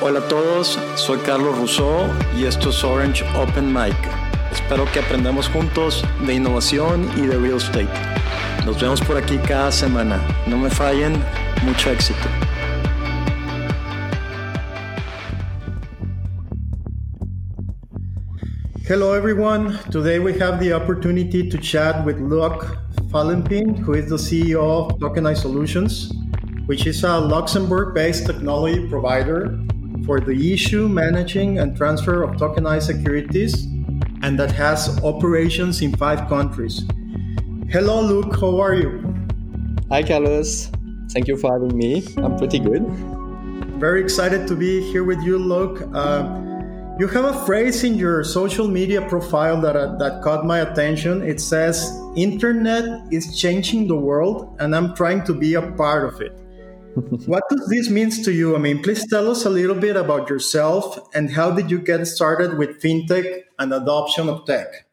Hola a todos, soy Carlos Rousseau y esto es Orange Open Mic. Espero que aprendamos juntos de innovación y de real estate. Nos vemos por aquí cada semana. No me fallen, mucho éxito. Hello, everyone. Today we have the opportunity to chat with Luc Fallenpin, who is the CEO of Tokenized Solutions, which is a Luxembourg based technology provider for the issue, managing, and transfer of tokenized securities, and that has operations in five countries. Hello, Luc. how are you? Hi, Carlos. Thank you for having me. I'm pretty good. Very excited to be here with you, Luc. Uh, you have a phrase in your social media profile that, uh, that caught my attention. It says, Internet is changing the world, and I'm trying to be a part of it what does this mean to you? I mean, please tell us a little bit about yourself and how did you get started with fintech and adoption of tech?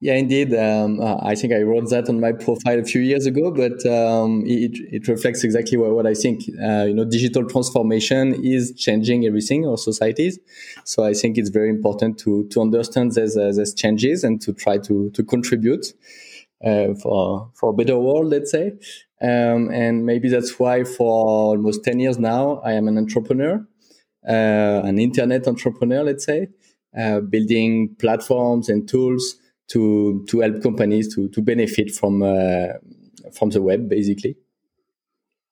Yeah, indeed. Um, uh, I think I wrote that on my profile a few years ago, but um, it, it reflects exactly what, what I think. Uh, you know, digital transformation is changing everything, our societies. So I think it's very important to to understand these, uh, these changes and to try to to contribute uh, for for a better world, let's say. Um, and maybe that's why for almost 10 years now, I am an entrepreneur, uh, an internet entrepreneur, let's say, uh, building platforms and tools to, to help companies to, to benefit from, uh, from the web, basically.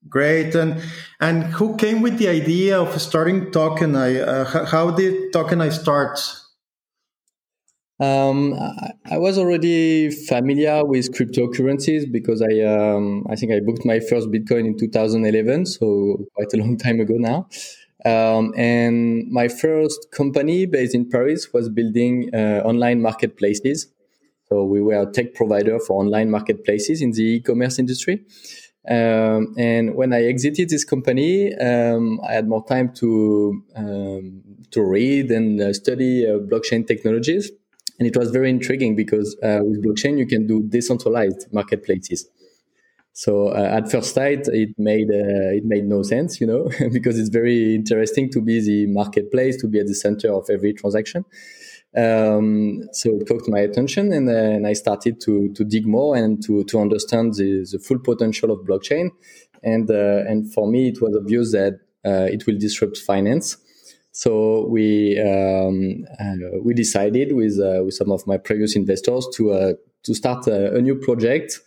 Great. And, and who came with the idea of starting Tokeny? Uh, how did Tokeny start? Um, I was already familiar with cryptocurrencies because I um, I think I booked my first Bitcoin in 2011, so quite a long time ago now. Um, and my first company based in Paris was building uh, online marketplaces. So we were a tech provider for online marketplaces in the e-commerce industry. Um, and when I exited this company, um, I had more time to um, to read and uh, study uh, blockchain technologies and it was very intriguing because uh, with blockchain, you can do decentralized marketplaces. So uh, at first sight, it made uh, it made no sense, you know, because it's very interesting to be the marketplace, to be at the center of every transaction. Um, so it caught my attention, and, and I started to to dig more and to to understand the, the full potential of blockchain. And uh, and for me, it was obvious that uh, it will disrupt finance. So we um, uh, we decided with uh, with some of my previous investors to uh, to start a, a, new project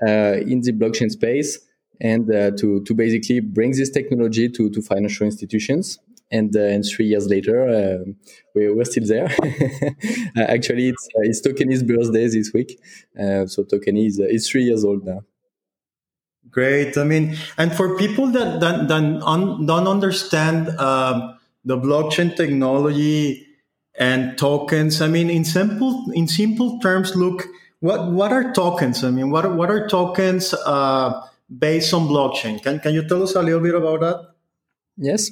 uh, in the blockchain space and uh, to to basically bring this technology to to financial institutions. And uh, and three years later, we, we're still there. actually, it's it's birthday this week, so Tokeny is is three years old now. Great. I mean, and for people that that, that un, don't understand. Um, the blockchain technology and tokens. I mean, in simple in simple terms, look what what are tokens? I mean, what what are tokens uh, based on blockchain? Can can you tell us a little bit about that? Yes,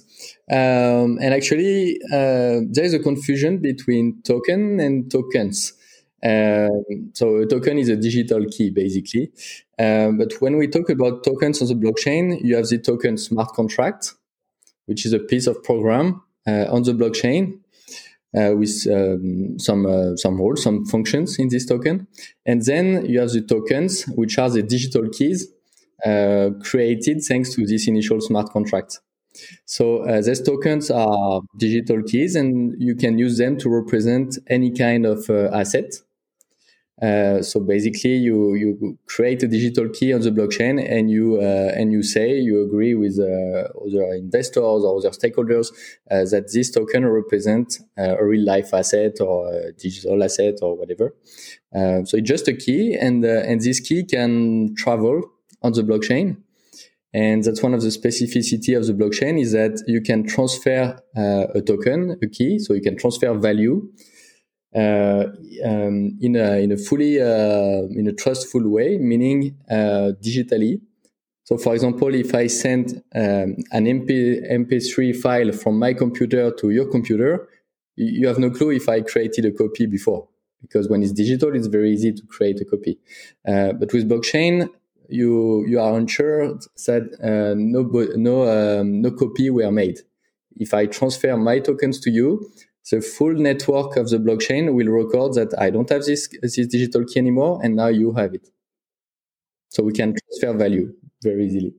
um, and actually, uh, there is a confusion between token and tokens. Um, so a token is a digital key, basically. Uh, but when we talk about tokens on the blockchain, you have the token smart contract, which is a piece of program uh, on the blockchain uh, with um, some uh, some rules, some functions in this token, and then you have the tokens, which are the digital keys created thanks to this initial smart contract. So uh, these tokens are digital keys, and you can use them to represent any kind of uh, asset. Uh, so basically, you you create a digital key on the blockchain, and you uh, and you say you agree with uh, other investors or other stakeholders uh, that this token represents uh, a real life asset or a digital asset or whatever. so it's just a key, and and this key can travel on the blockchain. And that's one of the specificity of the blockchain is that you can transfer a token, a key, so you can transfer value uh, um, in a in a fully uh, in a trustful way, meaning uh, digitally. So, for example, if I send um, an MP, MP3 file from my computer to your computer, you have no clue if I created a copy before, because when it's digital, it's very easy to create a copy. Uh, but with blockchain, you you are unsure that uh, no no um, no copy were made. If I transfer my tokens to you, the full network of the blockchain will record that I don't have this this digital key anymore, and now you have it. So we can transfer value very easily.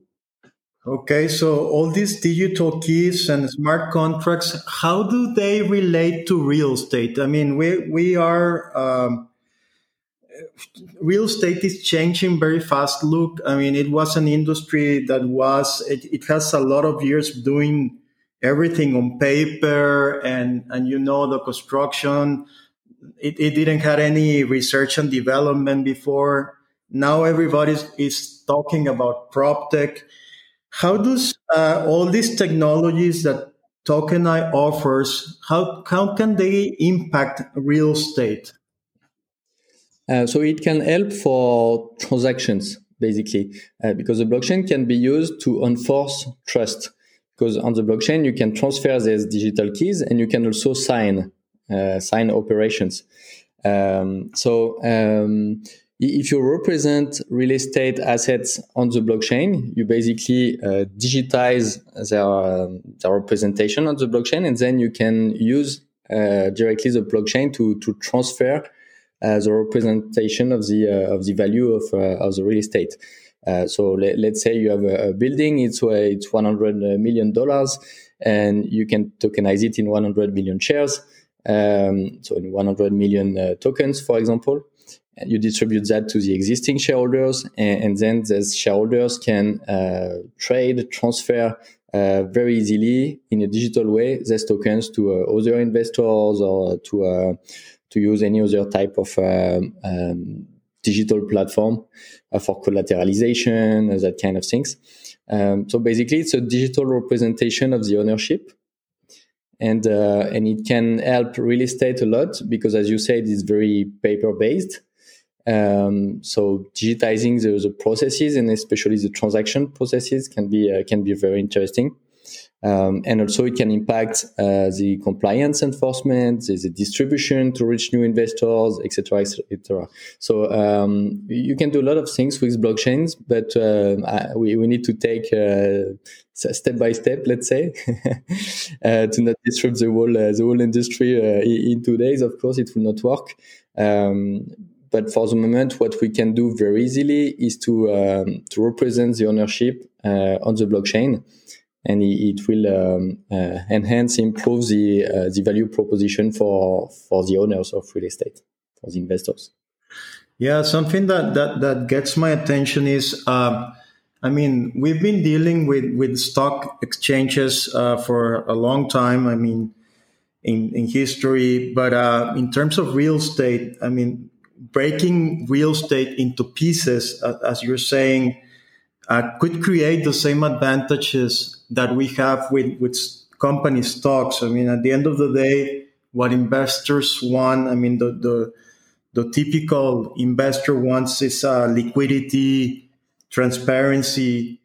Okay, so all these digital keys and smart contracts, how do they relate to real estate? I mean, we we are um, real estate is changing very fast. Look, I mean, it was an industry that was it, it has a lot of years doing everything on paper, and and you know the construction. It, it didn't have any research and development before. Now everybody is talking about prop tech how does uh, all these technologies that Tokeny offers, how, how can they impact real estate? Uh, so it can help for transactions, basically, uh, because the blockchain can be used to enforce trust. Because on the blockchain, you can transfer these digital keys and you can also sign uh, sign operations. Um, so um, if you represent real estate assets on the blockchain, you basically uh, digitize their, um, their representation on the blockchain, and then you can use uh, directly the blockchain to to transfer uh, the representation of the uh, of the value of uh, of the real estate. Uh, so let, us say you have a, a building, it's it's 100 million dollars, and you can tokenize it in 100 million shares, um, so in 100 million tokens, for example. And you distribute that to the existing shareholders, and, and then those shareholders can uh, trade, transfer uh, very easily in a digital way these tokens to uh, other investors or to uh, to use any other type of um, um, digital platform uh, for collateralization, that kind of things. Um, so basically, it's a digital representation of the ownership and uh, and it can help real estate a lot because as you said it's very paper based um, so digitizing the, the, processes and especially the transaction processes can be uh, can be very interesting. Um, and also it can impact uh, the compliance enforcement, the, the, distribution to reach new investors, etc., etc. So um, you can do a lot of things with blockchains, but uh, we, we need to take uh, step by step, let's say, uh, to not disrupt the whole uh, the whole industry in two days. Of course, it will not work. Um, but for the moment, what we can do very easily is to um, to represent the ownership uh, on the blockchain, and it, will um, uh, enhance, improve the uh, the value proposition for for the owners of real estate, for the investors. Yeah, something that that that gets my attention is. Um, I mean, we've been dealing with, with stock exchanges uh, for a long time. I mean, in, in history, but uh, in terms of real estate, I mean, breaking real estate into pieces, uh, as you're saying, uh, could create the same advantages that we have with, with company stocks. I mean, at the end of the day, what investors want, I mean, the, the, the typical investor wants is uh, liquidity, transparency.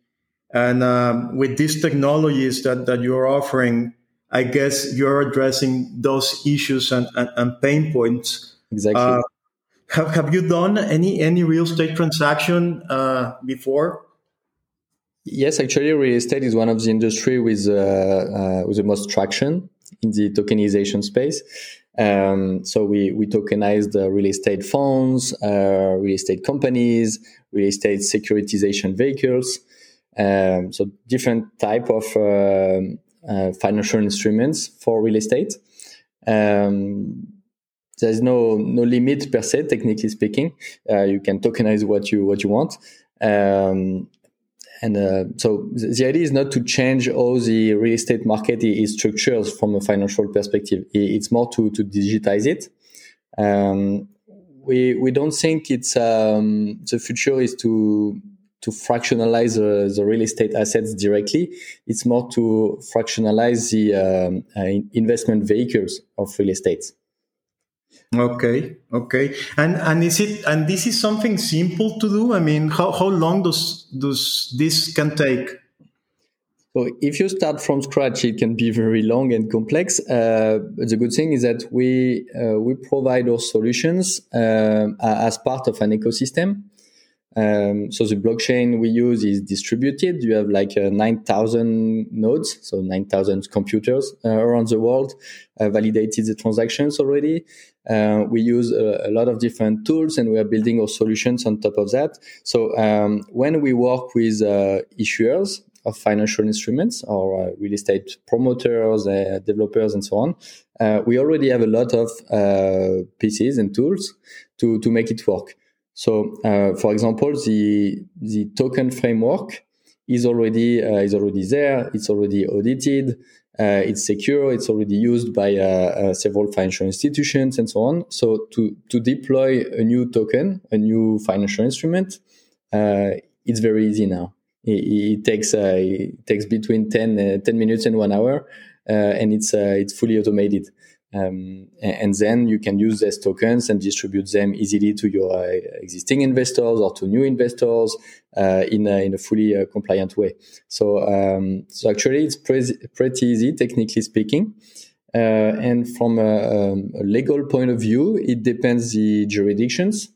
And um, with these technologies that, that you're offering, I guess you're addressing those issues and, and, and pain points. Exactly. Uh, have Have you done any any real estate transaction uh, before? Yes, actually, real estate is one of the industry with uh, uh, with the most traction in the tokenization space. Um, so we we tokenized real estate funds, uh, real estate companies, real estate securitization vehicles. Um, so different type of uh, uh, financial instruments for real estate. Um, there's no no limit per se technically speaking uh, you can tokenize what you what you want um, and uh, so the idea is not to change how the real estate market is structured from a financial perspective it's more to to digitize it um, we we don't think it's um, the future is to to fractionalize the, the, real estate assets directly. It's more to fractionalize the um, uh, investment vehicles of real estate. Okay, okay, and and is it and this is something simple to do? I mean, how how long does does this can take? So if you start from scratch, it can be very long and complex. Uh, the good thing is that we uh, we provide our solutions uh, as part of an ecosystem. Um, so the blockchain we use is distributed. You have like uh, 9,000 nodes, so 9,000 computers uh, around the world uh, validated the transactions already. Uh, we use a, a, lot of different tools and we are building our solutions on top of that. So um, when we work with uh, issuers of financial instruments or uh, real estate promoters, developers, and so on, we already have a lot of pieces and tools to, to make it work. So, uh, for example, the the token framework is already uh, is already there. It's already audited. Uh, it's secure. It's already used by uh, uh, several financial institutions and so on. So, to to deploy a new token, a new financial instrument, uh, it's very easy now. It, it takes it takes between 10, 10 minutes and one hour, and it's it's fully automated. Um, and then you can use these tokens and distribute them easily to your uh, existing investors or to new investors uh, in, a, in a fully uh, compliant way. So, um, so actually, it's pre- pretty easy, technically speaking. Uh, and from a, um, a, legal point of view, it depends the jurisdictions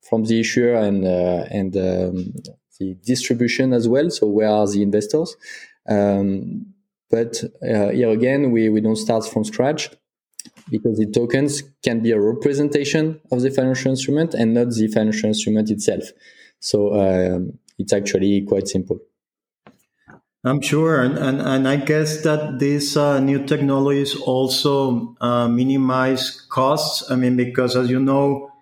from the issuer and uh, and um, the distribution as well. So where are the investors? Um, but uh, here again, we, we don't start from scratch because the tokens can be a representation of the financial instrument and not the financial instrument itself. So um, it's actually quite simple. I'm sure, and, and, and I guess that these uh, new technologies also uh, minimize costs. I mean, because as you know,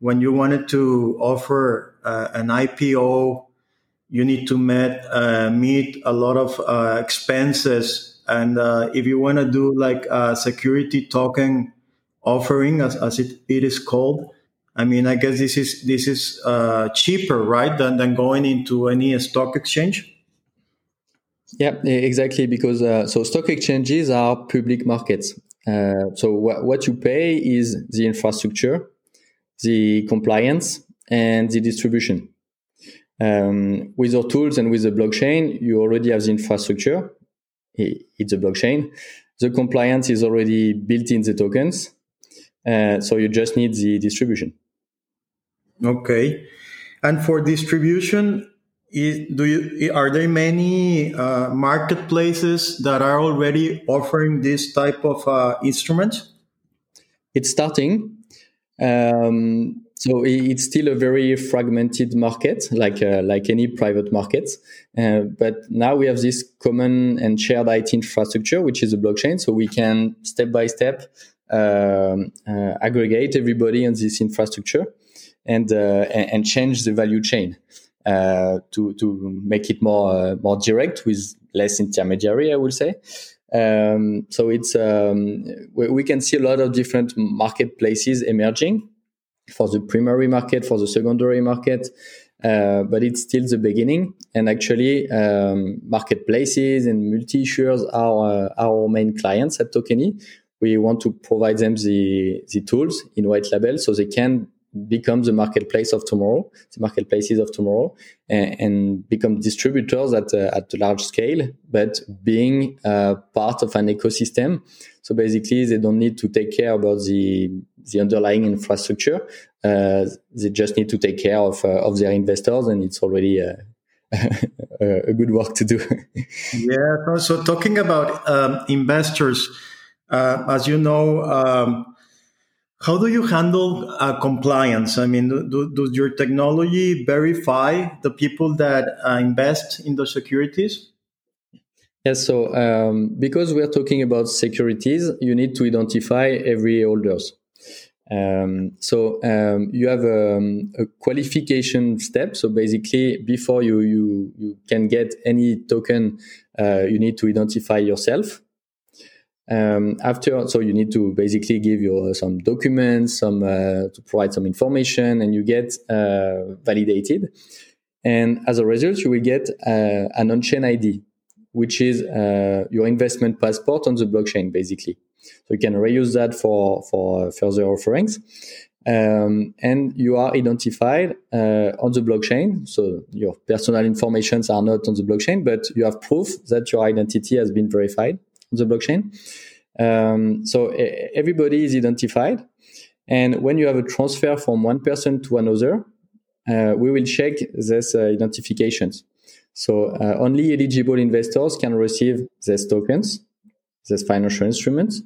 when you wanted to offer uh, an IPO, you need to meet uh, meet a lot of uh, expenses and uh, if you want to do like a security token offering, as, as it, it is called, I mean, I guess this is this is uh, cheaper, right, than, than going into any stock exchange. Yeah, exactly. Because uh, so stock exchanges are public markets. Uh, so wh- what you pay is the infrastructure, the compliance, and the distribution. Um, with our tools and with the blockchain, you already have the infrastructure it's a blockchain. The compliance is already built in the tokens. Uh, so you just need the distribution. Okay. And for distribution, do you are there many uh, marketplaces that are already offering this type of uh, instruments? It's starting. Um, so it's still a very fragmented market, like uh, like any private market. Uh, but now we have this common and shared IT infrastructure, which is a blockchain. So we can step by step um, uh, aggregate everybody on this infrastructure and uh, and change the value chain uh, to to make it more uh, more direct with less intermediary, I would say. Um, so it's um, we, we, can see a lot of different marketplaces emerging for the primary market, for the secondary market. Uh, but it's still the beginning. And actually, um, marketplaces and multi issuers are uh, our main clients at Tokeny. We want to provide them the, the tools in white label so they can become the marketplace of tomorrow, the marketplaces of tomorrow, and, and become distributors at a, at a large scale, but being uh, part of an ecosystem. So basically, they don't need to take care about the the underlying infrastructure. Uh, they just need to take care of uh, of their investors, and it's already uh, a good work to do. yeah. So talking about um, investors, uh, as you know. Um, how do you handle uh, compliance? I mean, do, does your technology verify the people that uh, invest in the securities? Yes. So um, because we are talking about securities, you need to identify every holders. Um, so um, you have a, um, a, qualification step. So basically, before you you you can get any token, uh, you need to identify yourself. Um, after, so you need to basically give your some documents, some uh, to provide some information, and you get uh, validated. And as a result, you will get uh, an on-chain ID, which is uh, your investment passport on the blockchain, basically. So you can reuse that for for further offerings. Um, and you are identified uh, on the blockchain. So your personal informations are not on the blockchain, but you have proof that your identity has been verified the blockchain. Um, so everybody is identified. And when you have a transfer from one person to another, uh, we will check these uh, identifications. So uh, only eligible investors can receive these tokens, these financial instruments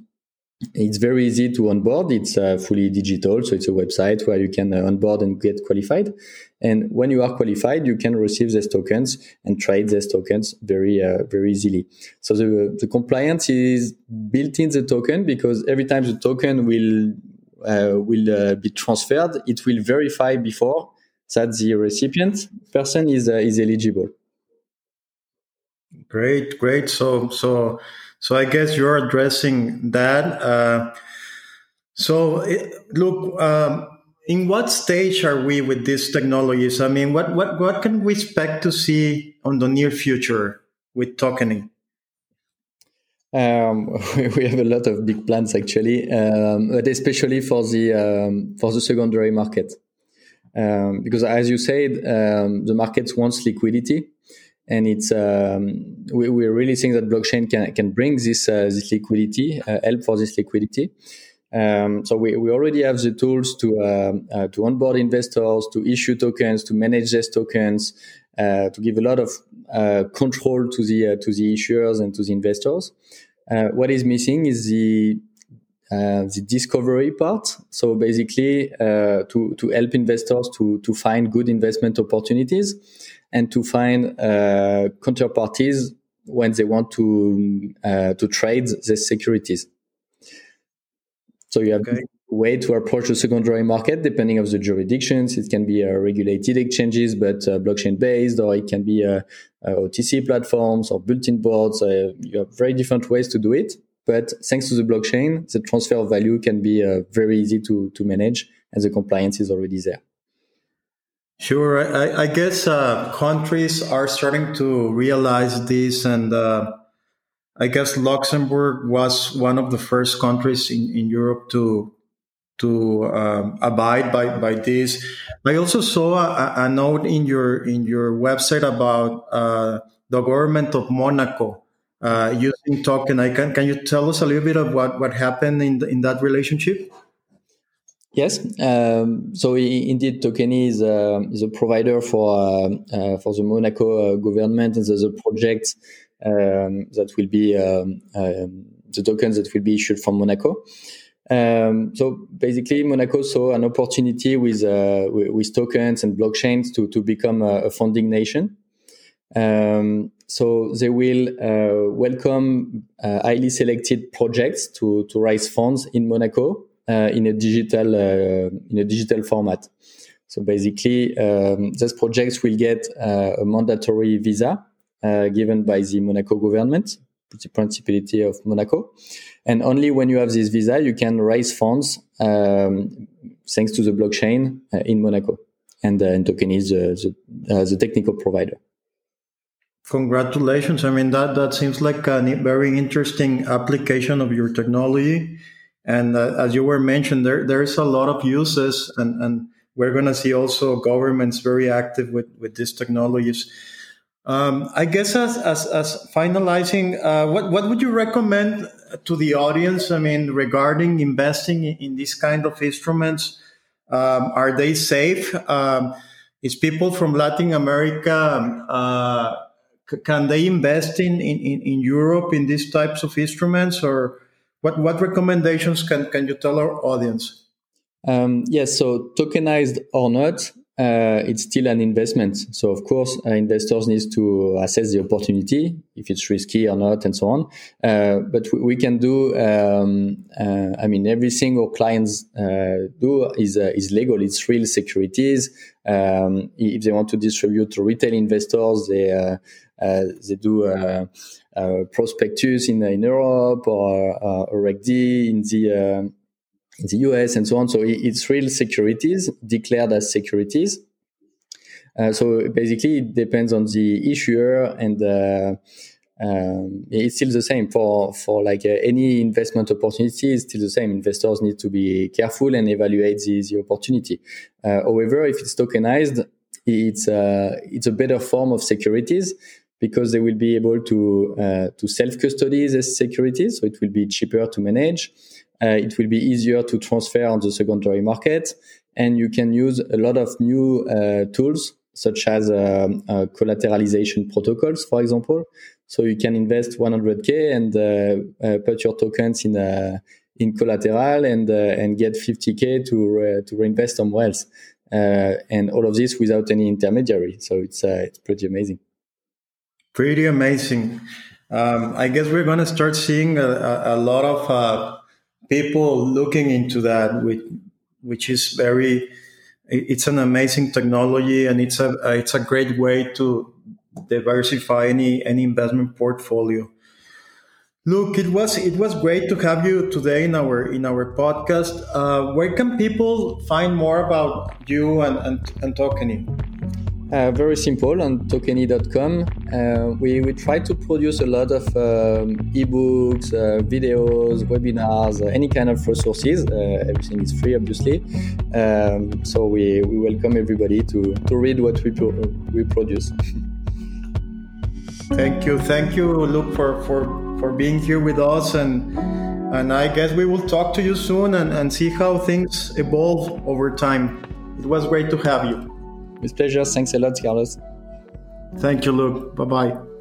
it's very easy to onboard. It's uh, fully digital, so it's a website where you can uh, onboard and get qualified. And when you are qualified, you can receive these tokens and trade these tokens very, uh, very easily. So the, the compliance is built in the token because every time the token will uh, will uh, be transferred, it will verify before that the recipient person is uh, is eligible. Great, great. So so so I guess you're addressing that. Uh, so it, look, um, in what stage are we with these technologies? I mean, what what what can we expect to see on the near future with Tokeny? Um, we have a lot of big plans actually, um, but especially for the um, for the secondary market, um, because as you said, um, the market wants liquidity, and it's um, we, we really think that blockchain can can bring this uh, this liquidity, uh, help for this liquidity. Um, so we, we already have the tools to uh, uh to onboard investors, to issue tokens, to manage these tokens, uh, to give a lot of uh, control to the to the issuers and to the investors. what is missing is the the discovery part. So basically, to to help investors to to find good investment opportunities and to find uh, counterparties when they want to uh, to trade the securities. So you have okay. a way to approach the secondary market depending of the jurisdictions. It can be uh, regulated exchanges, but uh, blockchain based, or it can be uh, uh, OTC platforms or bulletin boards. you have very different ways to do it. But thanks to the blockchain, the transfer of value can be very easy to, to manage and the compliance is already there. Sure. I, I guess uh, countries are starting to realize this, and uh, I guess Luxembourg was one of the first countries in, in Europe to to um, abide by, by this. I also saw a, a, note in your in your website about uh, the government of Monaco uh, using token. I can can you tell us a little bit of what, what happened in the, in that relationship? Yes. Um, so indeed, Tokeny is a, is a provider for uh, uh, for the Monaco uh, government, and the, a project um, that will be um, um, the tokens that will be issued from Monaco. Um, so basically, Monaco saw an opportunity with uh, with tokens and blockchains to to become a, a funding nation. Um, so they will uh, welcome uh, highly selected projects to to raise funds in Monaco uh, in a digital uh, in a digital format. So basically, um, those projects will get uh, a mandatory visa given by the Monaco government, the Principality of Monaco, and only when you have this visa, you can raise funds um, thanks to the blockchain in Monaco. And, and Tokeny is the, the, the technical provider. Congratulations. I mean, that, that seems like a very interesting application of your technology. And uh, as you were mentioned, there there's a lot of uses, and, and we're going to see also governments very active with, with these technologies. Um, I guess as as, as finalizing, uh, what what would you recommend to the audience? I mean, regarding investing in, in these kind of instruments, um, are they safe? Um, is people from Latin America uh, can they invest in, in, in Europe in these types of instruments, or what what recommendations can can you tell our audience? Um, yes, so tokenized or not, uh, it's still an investment. So of course, uh, investors need to assess the opportunity if it's risky or not, and so on. Uh, but we, we, can do. Um, uh, I mean, everything our clients uh, do is uh, is legal. It's real securities. Um, if they want to distribute to retail investors, they they do prospectus in, in Europe or, uh, or Reg in the uh, in the US and so on. So it's real securities declared as securities. Uh, so basically, it depends on the issuer, and uh, um, it's still the same for for like uh, any investment opportunity. It's still the same. Investors need to be careful and evaluate the, the opportunity. however, if it's tokenized, it's it's a better form of securities because they will be able to uh, to self custody these securities, so it will be cheaper to manage. Uh, it will be easier to transfer on the secondary market, and you can use a lot of new uh, tools such as uh, uh, collateralization protocols, for example. So you can invest 100k and uh, uh, put your tokens in in collateral and and get 50k to to reinvest somewhere else, and all of this without any intermediary. So it's it's pretty amazing. Pretty amazing. Um, I guess we're going to start seeing a, a, lot of uh, people looking into that, which, which is very, it's an amazing technology and it's a, it's a great way to diversify any, any investment portfolio. Look, it was it was great to have you today in our in our podcast. Uh, where can people find more about you and and, and Tokeny? Uh, very simple on tokeny.com. Uh, we, we try to produce a lot of um, ebooks, uh, videos, webinars, uh, any kind of resources. Uh, everything is free, obviously. Um, so we, we welcome everybody to, to read what we, pro- we produce. Thank you. Thank you, Luc, for, for, for being here with us. And, and I guess we will talk to you soon and, and see how things evolve over time. It was great to have you. With pleasure. Thanks a lot, Carlos. Thank you, Luc. Bye bye.